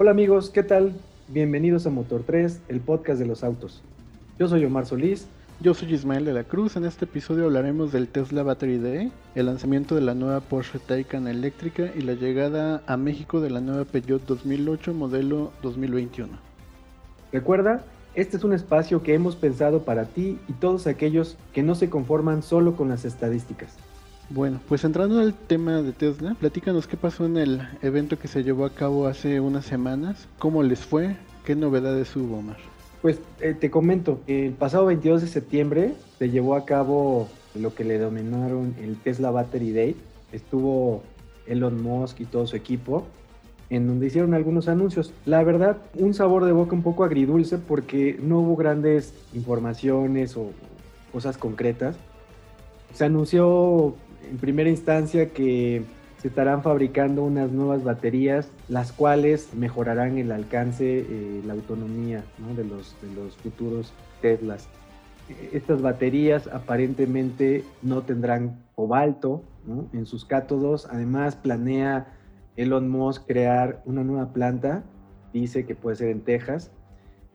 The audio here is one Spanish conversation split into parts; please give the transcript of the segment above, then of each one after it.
Hola amigos, ¿qué tal? Bienvenidos a Motor 3, el podcast de los autos. Yo soy Omar Solís. Yo soy Ismael de la Cruz. En este episodio hablaremos del Tesla Battery Day, el lanzamiento de la nueva Porsche Taycan eléctrica y la llegada a México de la nueva Peugeot 2008 modelo 2021. Recuerda, este es un espacio que hemos pensado para ti y todos aquellos que no se conforman solo con las estadísticas. Bueno, pues entrando al tema de Tesla, platícanos qué pasó en el evento que se llevó a cabo hace unas semanas, cómo les fue, qué novedades hubo, Omar. Pues eh, te comento, el pasado 22 de septiembre se llevó a cabo lo que le denominaron el Tesla Battery Day. Estuvo Elon Musk y todo su equipo, en donde hicieron algunos anuncios. La verdad, un sabor de boca un poco agridulce porque no hubo grandes informaciones o cosas concretas. Se anunció en primera instancia que se estarán fabricando unas nuevas baterías, las cuales mejorarán el alcance, eh, la autonomía de, los, de los futuros Teslas. Estas baterías aparentemente no tendrán cobalto en sus cátodos. Además, planea Elon Musk crear una nueva planta, dice que puede ser en Texas,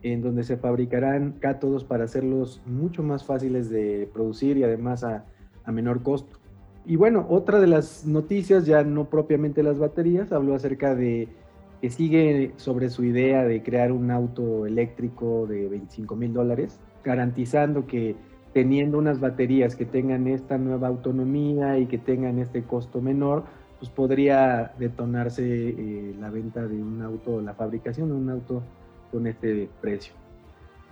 en donde se fabricarán cátodos para hacerlos mucho más fáciles de producir y además a menor costo. Y bueno, otra de las noticias, ya no propiamente las baterías, habló acerca de que sigue sobre su idea de crear un auto eléctrico de 25 mil dólares, garantizando que teniendo unas baterías que tengan esta nueva autonomía y que tengan este costo menor, pues podría detonarse eh, la venta de un auto, la fabricación de un auto con este precio.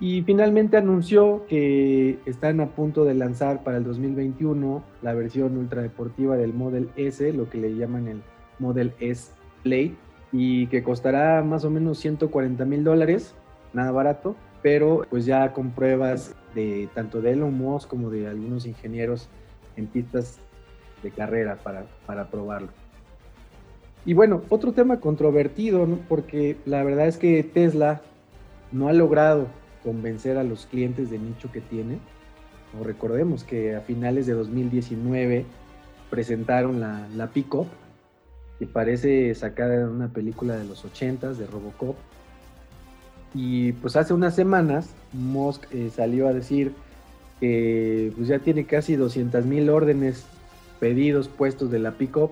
Y finalmente anunció que están a punto de lanzar para el 2021 la versión ultradeportiva del Model S, lo que le llaman el Model S Plate, y que costará más o menos 140 mil dólares, nada barato, pero pues ya con pruebas de tanto de Elon Musk como de algunos ingenieros en pistas de carrera para, para probarlo. Y bueno, otro tema controvertido, porque la verdad es que Tesla no ha logrado convencer a los clientes de nicho que tiene. O recordemos que a finales de 2019 presentaron la, la Pickup, que parece sacada de una película de los 80s de Robocop. Y pues hace unas semanas Musk eh, salió a decir que pues ya tiene casi 200 mil órdenes pedidos puestos de la Pickup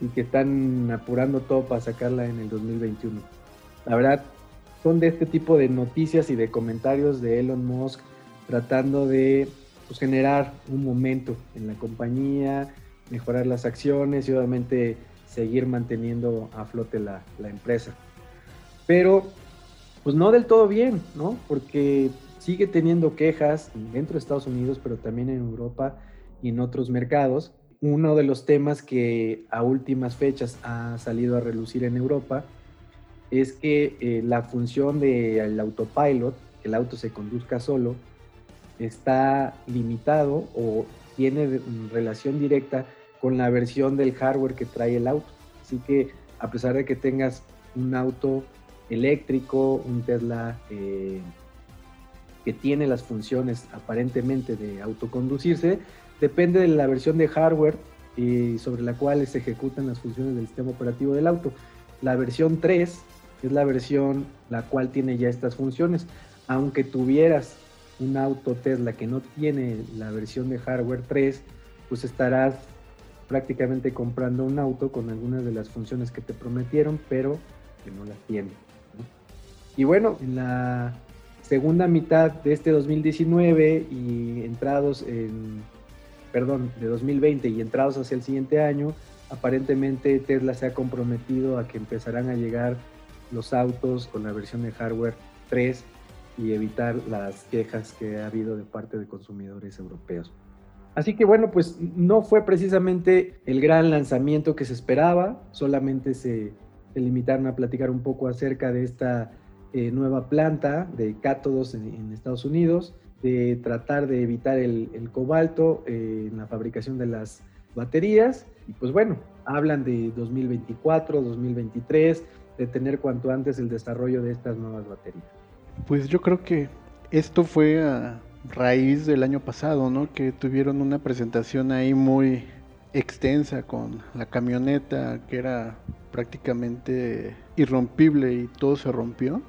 y que están apurando todo para sacarla en el 2021. La verdad, son de este tipo de noticias y de comentarios de Elon Musk tratando de pues, generar un momento en la compañía, mejorar las acciones y obviamente seguir manteniendo a flote la, la empresa. Pero pues no del todo bien, ¿no? Porque sigue teniendo quejas dentro de Estados Unidos, pero también en Europa y en otros mercados. Uno de los temas que a últimas fechas ha salido a relucir en Europa es que eh, la función del autopilot, que el auto se conduzca solo, está limitado o tiene relación directa con la versión del hardware que trae el auto. Así que a pesar de que tengas un auto eléctrico, un Tesla eh, que tiene las funciones aparentemente de autoconducirse, depende de la versión de hardware eh, sobre la cual se ejecutan las funciones del sistema operativo del auto. La versión 3 es la versión la cual tiene ya estas funciones. Aunque tuvieras un auto Tesla que no tiene la versión de hardware 3, pues estarás prácticamente comprando un auto con algunas de las funciones que te prometieron, pero que no las tiene. Y bueno, en la segunda mitad de este 2019 y entrados en, perdón, de 2020 y entrados hacia el siguiente año, aparentemente Tesla se ha comprometido a que empezarán a llegar los autos con la versión de hardware 3 y evitar las quejas que ha habido de parte de consumidores europeos. Así que bueno, pues no fue precisamente el gran lanzamiento que se esperaba, solamente se, limitaron a platicar un poco acerca de esta eh, nueva planta de cátodos en, Estados Unidos, de tratar de evitar el, cobalto eh, en la fabricación de las baterías. Y pues bueno, hablan de 2024, 2023, de tener cuanto antes el desarrollo de estas nuevas baterías? Pues yo creo que esto fue a raíz del año pasado, ¿no? Que tuvieron una presentación ahí muy, extensa con la camioneta que era prácticamente irrompible y todo se rompió,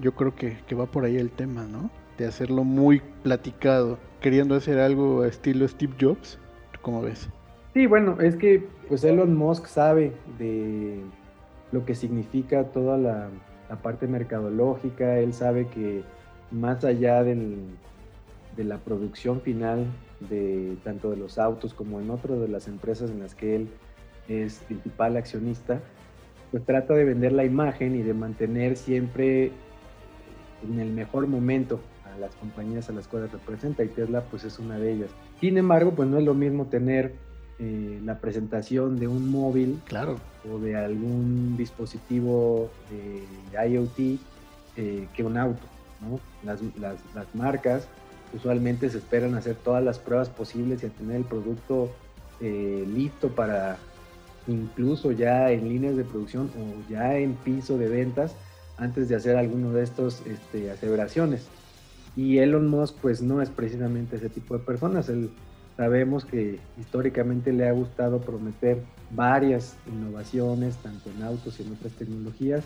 yo creo que, que va por ahí el tema, ¿no? De hacerlo muy platicado, queriendo hacer algo estilo Steve Jobs, ¿cómo ves? Sí, bueno, es que pues Elon Musk sabe de lo que significa toda la, parte mercadológica, él sabe que más allá de la producción final de tanto de los autos como en otras de las empresas en las que él es principal accionista, pues trata de vender la imagen y de mantener siempre en el mejor momento a las compañías a las cuales representa y Tesla pues es una de ellas. Sin embargo, pues no es lo mismo tener eh, la presentación de un móvil claro. o de algún dispositivo de IoT eh, que un auto. Las, marcas usualmente se esperan hacer todas las pruebas posibles y a tener el producto eh, listo para incluso ya en líneas de producción o ya en piso de ventas antes de hacer alguno de estos este, aseveraciones. Y Elon Musk pues no es precisamente ese tipo de personas. Él Sabemos que históricamente le ha gustado prometer varias innovaciones, tanto en autos y en otras tecnologías,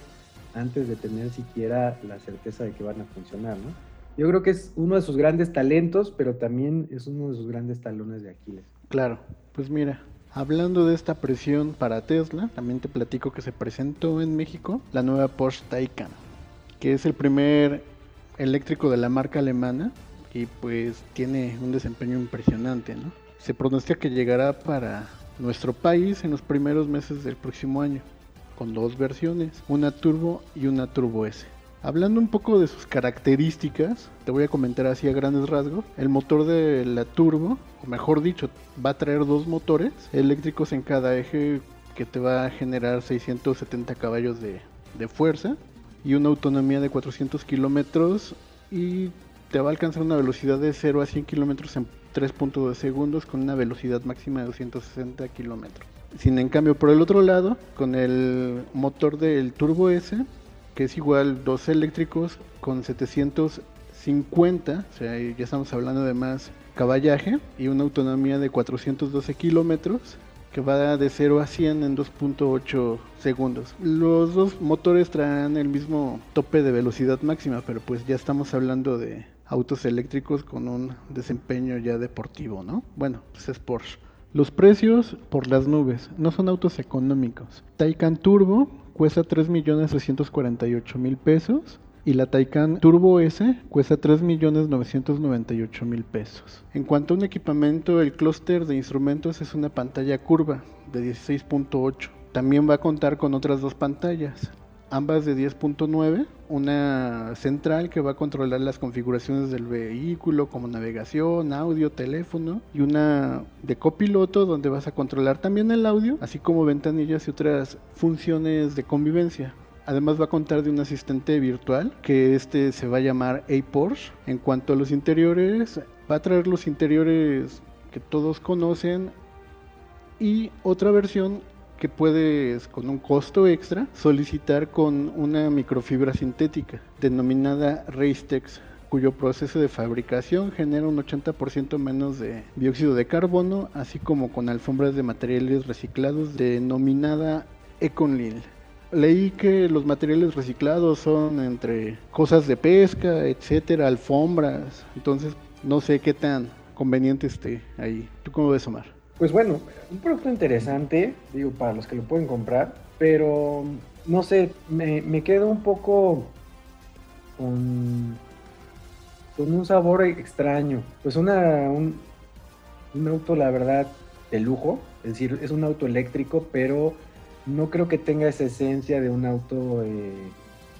antes de tener siquiera la certeza de que van a funcionar, ¿no? Yo creo que es uno de sus grandes talentos, pero también es uno de sus grandes talones de Aquiles. Claro, pues mira, hablando de esta presión para Tesla, también te platico que se presentó en México la nueva Porsche Taycan, que es el primer eléctrico de la marca alemana y pues tiene un desempeño impresionante, ¿no? Se pronostica que llegará para nuestro país en los primeros meses del próximo año, con dos versiones, una turbo y una turbo S. Hablando un poco de sus características, te voy a comentar así a grandes rasgos. El motor de la turbo, o mejor dicho, va a traer dos motores eléctricos en cada eje que te va a generar 670 caballos de, de fuerza y una autonomía de 400 kilómetros y te va a alcanzar una velocidad de 0 a 100 kilómetros en 3.2 segundos con una velocidad máxima de 260 kilómetros. Sin en cambio, por el otro lado, con el motor del Turbo S, que es igual dos eléctricos con 750, o sea, ya estamos hablando de más caballaje y una autonomía de 412 kilómetros va de 0 a 100 en 2.8 segundos. Los dos motores traen el mismo tope de velocidad máxima, pero pues ya estamos hablando de autos eléctricos con un desempeño ya deportivo, ¿no? Bueno, pues es Porsche. Los precios por las nubes no son autos económicos. Taycan Turbo cuesta 3.648.000 pesos y la Taycan Turbo S cuesta 3.998.000 pesos. En cuanto a un equipamiento, el clúster de instrumentos es una pantalla curva de 16.8. También va a contar con otras dos pantallas, ambas de 10.9, una central que va a controlar las configuraciones del vehículo como navegación, audio, teléfono y una de copiloto donde vas a controlar también el audio, así como ventanillas y otras funciones de convivencia. Además va a contar de un asistente virtual que este se va a llamar A-Porsche. En cuanto a los interiores, va a traer los interiores que todos conocen y otra versión que puedes con un costo extra solicitar con una microfibra sintética denominada Racetex cuyo proceso de fabricación genera un 80% menos de dióxido de carbono, así como con alfombras de materiales reciclados denominada Econlil. Leí que los materiales reciclados son entre cosas de pesca, etcétera, alfombras, entonces no sé qué tan conveniente esté ahí. ¿Tú cómo ves, Omar? Pues bueno, un producto interesante, digo, para los que lo pueden comprar, pero no sé, me, quedo un poco con, con un sabor extraño. Pues una, un, un auto, la verdad, de lujo, es decir, es un auto eléctrico, pero no creo que tenga esa esencia de un auto eh,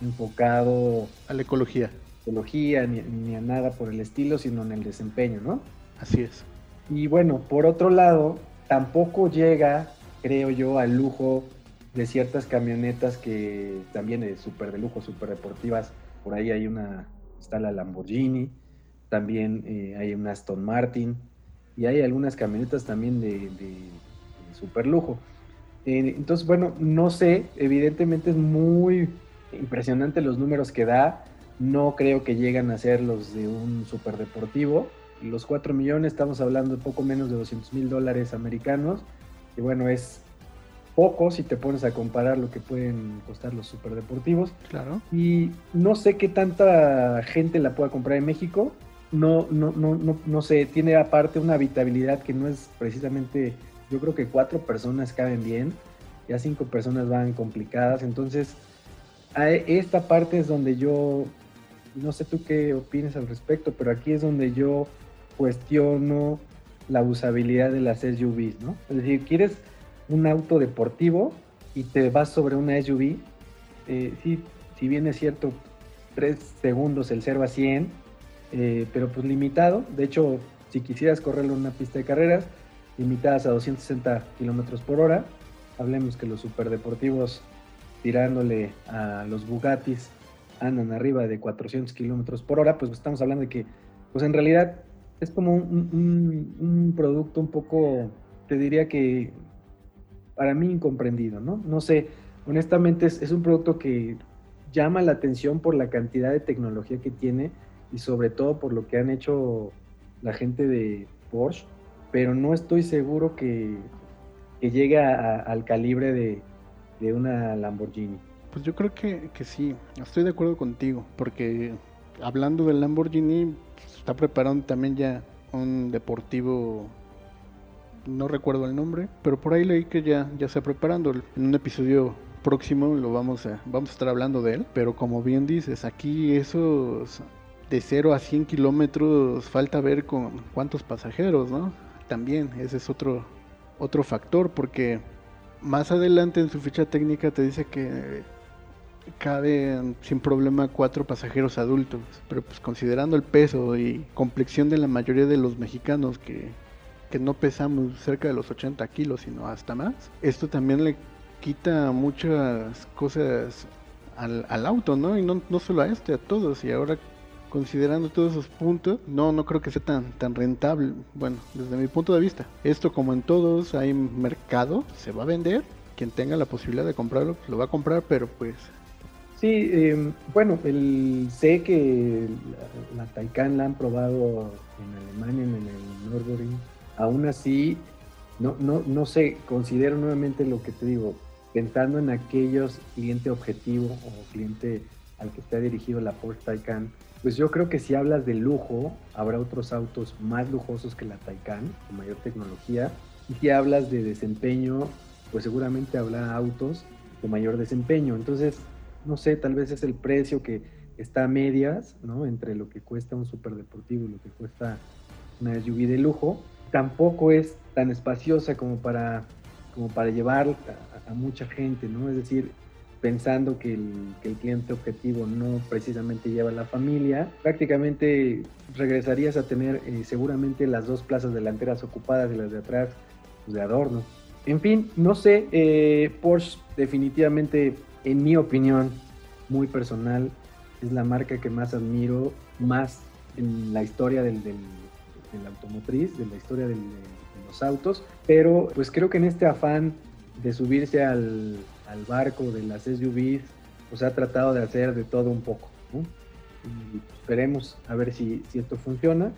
enfocado a la ecología. Ecología, ni, ni, a nada por el estilo, sino en el desempeño, ¿no? Así es. Y bueno, por otro lado, tampoco llega, creo yo, al lujo de ciertas camionetas que también es súper de lujo, súper deportivas. Por ahí hay una, está la Lamborghini, también eh, hay una Aston Martin y hay algunas camionetas también de, de, súper lujo. Eh, entonces, bueno, no sé, evidentemente es muy impresionante los números que da. No creo que llegan a ser los de un súper deportivo, los 4 millones, estamos hablando de poco menos de 200 mil dólares americanos. que bueno, es poco si te pones a comparar lo que pueden costar los superdeportivos. Claro. Y no sé qué tanta gente la pueda comprar en México. No, no, no, no, no sé, tiene aparte una habitabilidad que no es precisamente, yo creo que cuatro personas caben bien, ya cinco personas van complicadas, entonces esta parte es donde yo, no sé tú qué opinas al respecto, pero aquí es donde yo cuestiono la usabilidad de las SUVs, ¿no? Es decir, quieres un auto deportivo y te vas sobre una SUV, eh, sí, si bien es cierto, 3 segundos el 0 a 100, eh, pero pues limitado. De hecho, si quisieras correrlo en una pista de carreras, limitadas a 260 kilómetros por hora, hablemos que los superdeportivos tirándole a los Bugattis andan arriba de 400 kilómetros por hora, pues estamos hablando de que, pues en realidad es como un, un producto un poco, te diría que para mí incomprendido, ¿no? No sé, honestamente es, un producto que llama la atención por la cantidad de tecnología que tiene y sobre todo por lo que han hecho la gente de Porsche, pero no estoy seguro que, llegue al calibre de, una Lamborghini. Pues yo creo que, que, sí, estoy de acuerdo contigo, porque hablando del Lamborghini, está preparando también ya un deportivo no recuerdo el nombre, pero por ahí leí que ya, ya está preparando. En un episodio próximo lo vamos a, vamos a estar hablando de él, pero como bien dices, aquí esos de 0 a 100 kilómetros falta ver con cuántos pasajeros, ¿no? También ese es otro, otro factor, porque más adelante en su ficha técnica te dice que caben sin problema cuatro pasajeros adultos, pero pues considerando el peso y complexión de la mayoría de los mexicanos que que no pesamos cerca de los 80 kilos, sino hasta más. Esto también le quita muchas cosas al, auto, ¿no? Y no, no solo a este, a todos. Y ahora considerando todos esos puntos, no, no creo que sea tan, tan rentable. Bueno, desde mi punto de vista, esto como en todos, hay mercado, se va a vender. Quien tenga la posibilidad de comprarlo, lo va a comprar, pero pues... Sí, em, bueno, el, sé que la, la la han probado en Alemania, en el Nürburgring, aún así, no, no, no sé, considero nuevamente lo que te digo, pensando en aquellos cliente objetivo o cliente al que está dirigido la Porsche Taycan, pues yo creo que si hablas de lujo, habrá otros autos más lujosos que la Taycan, con mayor tecnología. Y si hablas de desempeño, pues seguramente habrá autos con mayor desempeño. Entonces, no sé, tal vez es el precio que está a medias, ¿no? Entre lo que cuesta un superdeportivo y lo que cuesta una SUV de lujo tampoco es tan espaciosa como para, como para llevar a, mucha gente, ¿no? Es decir, pensando que el, cliente objetivo no precisamente lleva a la familia, prácticamente regresarías a tener eh, seguramente las dos plazas delanteras ocupadas y las de atrás pues, de adorno. En fin, no sé, eh, Porsche definitivamente, en mi opinión, muy personal, es la marca que más admiro, más en la historia del de la automotriz, de la historia de los autos, pero pues creo que en este afán de subirse al, barco de las SUVs, pues ha tratado de hacer de todo un poco. Y esperemos a ver si, si, esto funciona.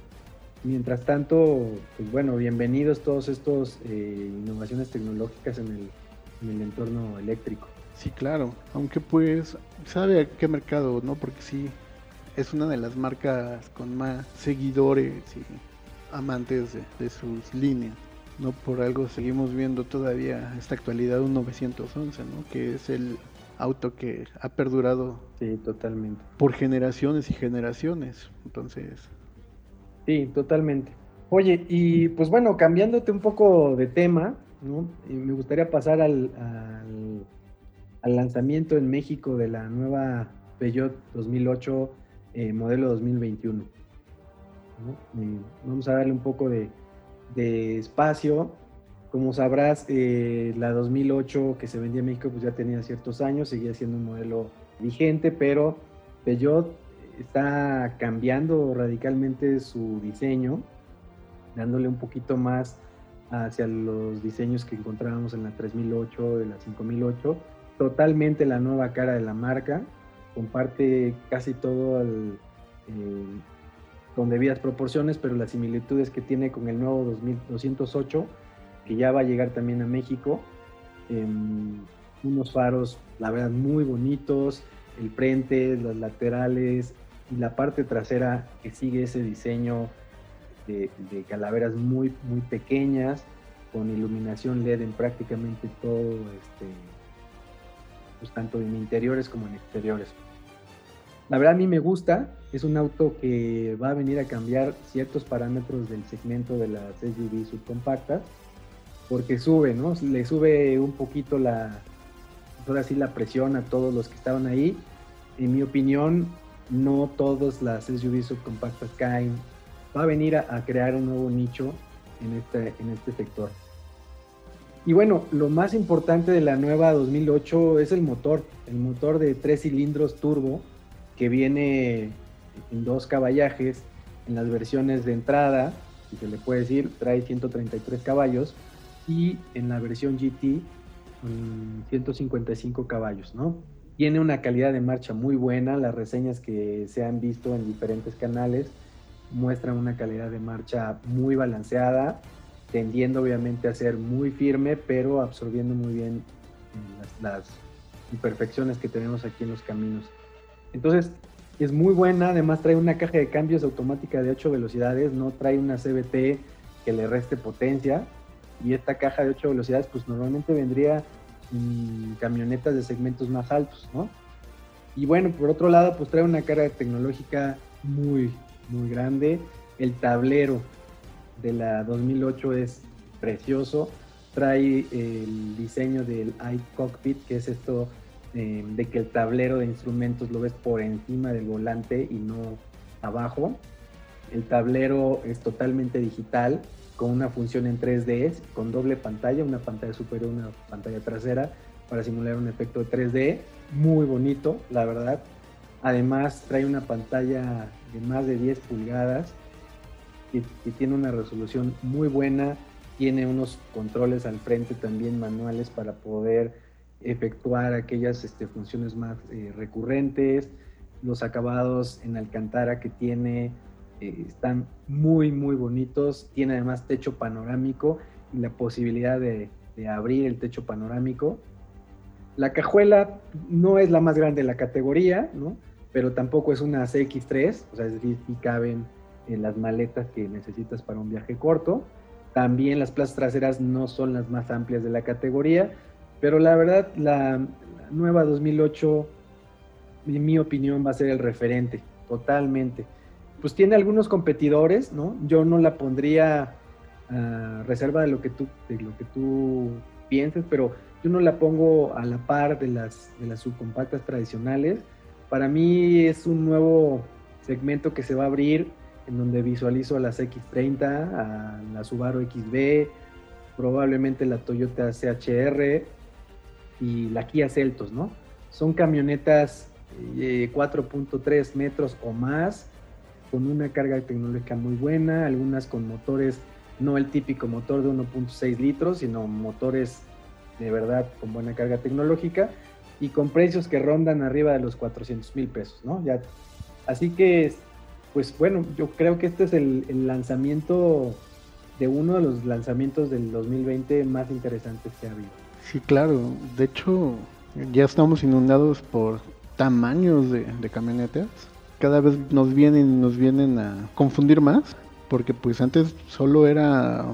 Mientras tanto, pues bueno, bienvenidos todos estos eh, innovaciones tecnológicas en el, en el entorno eléctrico. Sí, claro, aunque pues sabe a qué mercado, ¿no? Porque sí, es una de las marcas con más seguidores y amantes de, sus líneas. No por algo seguimos viendo todavía esta actualidad un 911, ¿no? Que es el auto que ha perdurado. Sí, totalmente. Por generaciones y generaciones. Entonces. Sí, totalmente. Oye, y pues bueno, cambiándote un poco de tema, ¿no? me gustaría pasar al, al, al, lanzamiento en México de la nueva Peugeot 2008 eh, modelo 2021 vamos a darle un poco de, espacio. Como sabrás, eh, la 2008 que se vendía en México pues ya tenía ciertos años, seguía siendo un modelo vigente, pero Peugeot está cambiando radicalmente su diseño, dándole un poquito más hacia los diseños que encontrábamos en la 3008, de la 5008, totalmente la nueva cara de la marca, comparte casi todo el, con debidas proporciones, pero las similitudes que tiene con el nuevo 2208 que ya va a llegar también a México. unos faros, la verdad, muy bonitos, el frente, los laterales y la parte trasera que sigue ese diseño de, calaveras muy, muy pequeñas, con iluminación LED en prácticamente todo, este, pues tanto en interiores como en exteriores. La verdad a mí me gusta, es un auto que va a venir a cambiar ciertos parámetros del segmento de las SUV subcompactas, porque sube, ¿no? Le sube un poquito la, ahora sí la presión a todos los que estaban ahí. En mi opinión, no todas las SUV subcompactas caen. Va a venir a, crear un nuevo nicho en este, en este sector. Y bueno, lo más importante de la nueva 2008 es el motor, el motor de tres cilindros turbo que viene en dos caballajes en las versiones de entrada, si se le puede decir, trae 133 caballos y en la versión GT 155 caballos, ¿no? Tiene una calidad de marcha muy buena, las reseñas que se han visto en diferentes canales muestran una calidad de marcha muy balanceada, tendiendo obviamente a ser muy firme, pero absorbiendo muy bien las, las imperfecciones que tenemos aquí en los caminos. Entonces, es muy buena, además trae una caja de cambios automática de 8 velocidades, no trae una CBT que le reste potencia. Y esta caja de 8 velocidades, pues normalmente vendría en camionetas de segmentos más altos, ¿no? Y bueno, por otro lado, pues trae una carga tecnológica muy, muy grande. El tablero de la 2008 es precioso. Trae el diseño del iCockpit, que es esto eh, de que el tablero de instrumentos lo ves por encima del volante y no abajo. El tablero es totalmente digital, con una función en 3D, con doble pantalla, una pantalla superior y una pantalla trasera, para simular un efecto de 3D. Muy bonito, la verdad. Además, trae una pantalla de más de 10 pulgadas y, y tiene una resolución muy buena. Tiene unos controles al frente también manuales para poder efectuar aquellas este, funciones más eh, recurrentes. Los acabados en alcantara que tiene eh, están muy, muy bonitos. Tiene además techo panorámico y la posibilidad de, abrir el techo panorámico. La cajuela no es la más grande de la categoría, ¿no? pero tampoco es una CX3, o sea, es decir, si caben en las maletas que necesitas para un viaje corto. También las plazas traseras no son las más amplias de la categoría, pero la verdad, la, nueva 2008, en mi opinión, va a ser el referente, totalmente. Pues tiene algunos competidores, ¿no? Yo no la pondría a reserva de lo que tú, de lo que tú pienses, pero yo no la pongo a la par de las, de las subcompactas tradicionales. Para mí es un nuevo segmento que se va a abrir en donde visualizo a las X30, a la Subaru XB, probablemente la Toyota CHR, y la Kia Celtos, ¿no? Son camionetas 4.3 eh, metros o más, con una carga tecnológica muy buena, algunas con motores, no el típico motor de 1.6 litros, sino motores de verdad con buena carga tecnológica y con precios que rondan arriba de los 400 mil pesos, ¿no? Ya, así que, pues bueno, yo creo que este es el, el lanzamiento de uno de los lanzamientos del 2020 más interesantes que ha habido. Sí, claro. De hecho, ya estamos inundados por tamaños de, camionetas. Cada vez nos vienen, nos vienen a confundir más, porque pues antes solo era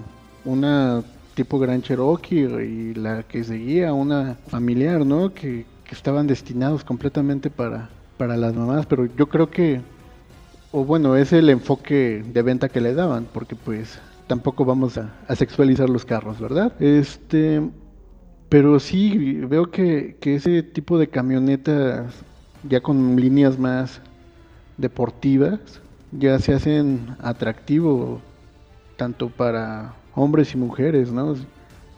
una tipo Gran Cherokee y la que seguía una familiar, ¿no? Que, estaban destinados completamente para, para las mamás, pero yo creo que, o bueno, es el enfoque de venta que le daban, porque pues tampoco vamos a, a sexualizar los carros, ¿verdad? Este, pero sí, veo que, ese tipo de camionetas, ya con líneas más deportivas, ya se hacen atractivo tanto para hombres y mujeres, ¿no?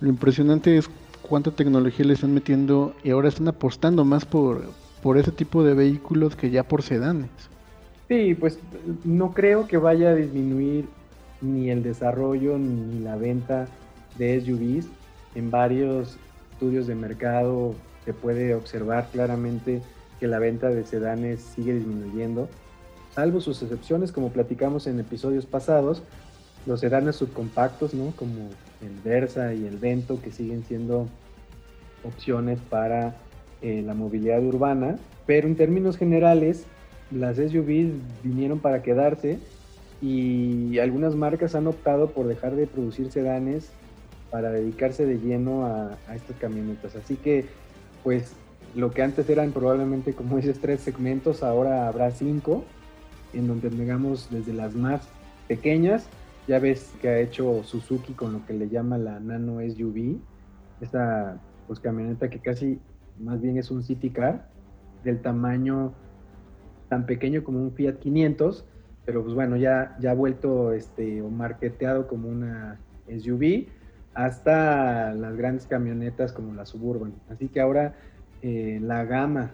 Lo impresionante es cuánta tecnología le están metiendo y ahora están apostando más por, por ese tipo de vehículos que ya por sedanes. Sí, pues no creo que vaya a disminuir ni el desarrollo ni la venta de SUVs en varios estudios de mercado se puede observar claramente que la venta de sedanes sigue disminuyendo, salvo sus excepciones, como platicamos en episodios pasados. los sedanes subcompactos, ¿no? Como el Versa y el Vento, que siguen siendo opciones para eh, la movilidad urbana, pero en términos generales, las SUVs vinieron para quedarse y algunas marcas han optado por dejar de producir sedanes para dedicarse de lleno a, a estas camionetas. Así que, pues, lo que antes eran probablemente, como dices, tres segmentos, ahora habrá cinco, en donde tengamos desde las más pequeñas, ya ves que ha hecho Suzuki con lo que le llama la Nano SUV, esta pues camioneta que casi más bien es un city car, del tamaño tan pequeño como un Fiat 500, pero pues bueno, ya, ya ha vuelto este, o marketeado como una SUV, hasta las grandes camionetas como la Suburban. Así que ahora eh, la gama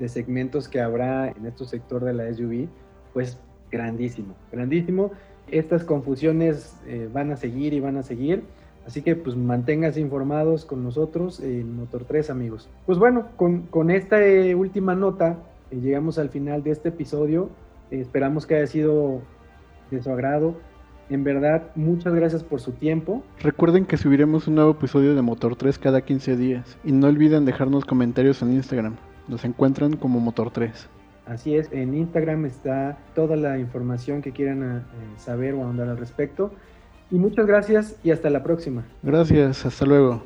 de segmentos que habrá en este sector de la SUV, pues grandísimo, grandísimo. Estas confusiones eh, van a seguir y van a seguir. Así que pues manténganse informados con nosotros en Motor 3 amigos. Pues bueno, con, con esta eh, última nota llegamos al final de este episodio. esperamos que haya sido de su agrado. En verdad, muchas gracias por su tiempo. Recuerden que subiremos un nuevo episodio de Motor 3 cada 15 días. Y no olviden dejarnos comentarios en Instagram. Nos encuentran como Motor 3. Así es, en Instagram está toda la información que quieran eh, saber o ahondar al respecto. Y muchas gracias y hasta la próxima. Gracias, hasta luego.